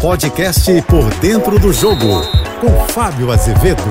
Podcast Por Dentro do Jogo, com Fábio Azevedo.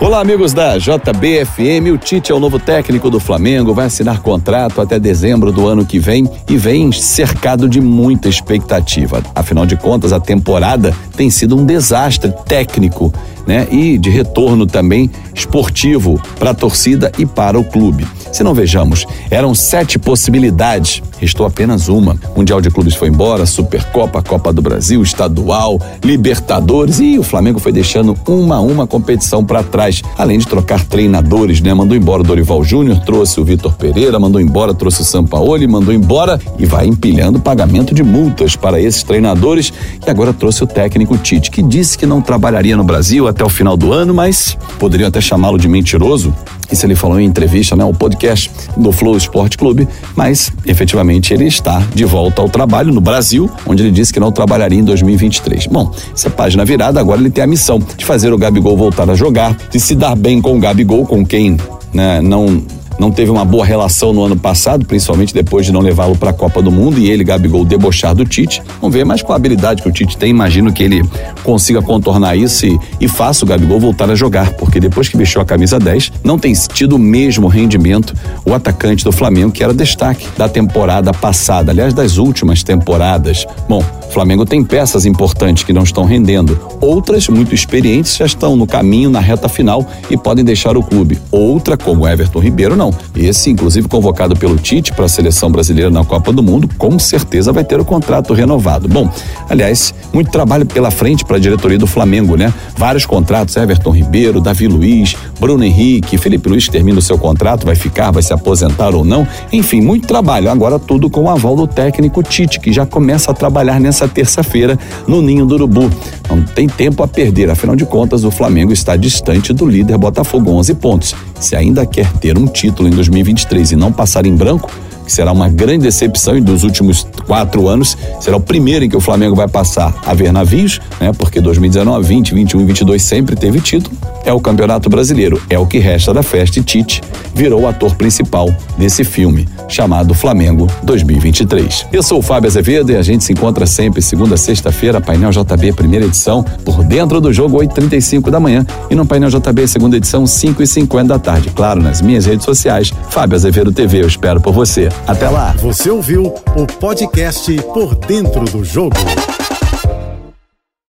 Olá, amigos da JBFM. O Tite é o novo técnico do Flamengo, vai assinar contrato até dezembro do ano que vem e vem cercado de muita expectativa. Afinal de contas, a temporada tem sido um desastre técnico né? E de retorno também esportivo para a torcida e para o clube. Se não vejamos, eram sete possibilidades, restou apenas uma. Mundial de Clubes foi embora, Supercopa, Copa do Brasil, Estadual, Libertadores e o Flamengo foi deixando uma a uma competição para trás, além de trocar treinadores, né? Mandou embora o Dorival Júnior, trouxe o Vitor Pereira, mandou embora, trouxe o Sampaoli, mandou embora e vai empilhando pagamento de multas para esses treinadores e agora trouxe o técnico Tite, que disse que não trabalharia no Brasil até o final do ano, mas poderiam até chamá-lo de mentiroso. Isso ele falou em entrevista, né, o podcast do Flow Esporte Clube, mas efetivamente ele está de volta ao trabalho no Brasil, onde ele disse que não trabalharia em 2023. Bom, essa página virada, agora ele tem a missão de fazer o Gabigol voltar a jogar, de se dar bem com o Gabigol, com quem né, não não teve uma boa relação no ano passado, principalmente depois de não levá-lo para a Copa do Mundo e ele, Gabigol, debochar do Tite. Vamos ver, mas com a habilidade que o Tite tem, imagino que ele consiga contornar isso e, e faça o Gabigol voltar a jogar, porque depois que vestiu a camisa 10, não tem tido o mesmo rendimento o atacante do Flamengo, que era destaque da temporada passada, aliás, das últimas temporadas. Bom, o Flamengo tem peças importantes que não estão rendendo, outras muito experientes já estão no caminho, na reta final e podem deixar o clube. Outra, como Everton Ribeiro, não não. Esse, inclusive, convocado pelo Tite para a seleção brasileira na Copa do Mundo, com certeza vai ter o contrato renovado. Bom, aliás, muito trabalho pela frente para a diretoria do Flamengo, né? Vários contratos, Everton Ribeiro, Davi Luiz, Bruno Henrique, Felipe Luiz termina o seu contrato, vai ficar, vai se aposentar ou não. Enfim, muito trabalho. Agora tudo com o aval do técnico Tite, que já começa a trabalhar nessa terça-feira no Ninho do Urubu. Não tem tempo a perder, afinal de contas, o Flamengo está distante do líder Botafogo, 11 pontos. Se ainda quer ter um título em 2023 e não passar em branco, que será uma grande decepção e dos últimos quatro anos será o primeiro em que o Flamengo vai passar a ver navios, né? Porque 2019, 20, 21 e 22 sempre teve título. É o Campeonato Brasileiro, é o que resta da festa e Tite virou o ator principal desse filme chamado Flamengo 2023. Eu sou o Fábio Azevedo e a gente se encontra sempre segunda, sexta-feira, painel JB primeira edição, por dentro do jogo 8:35 da manhã e no painel JB segunda edição 5:50 da tarde. Claro, nas minhas redes sociais, Fábio Azevedo TV. Eu espero por você. Até lá. Você ouviu o podcast Por Dentro do Jogo.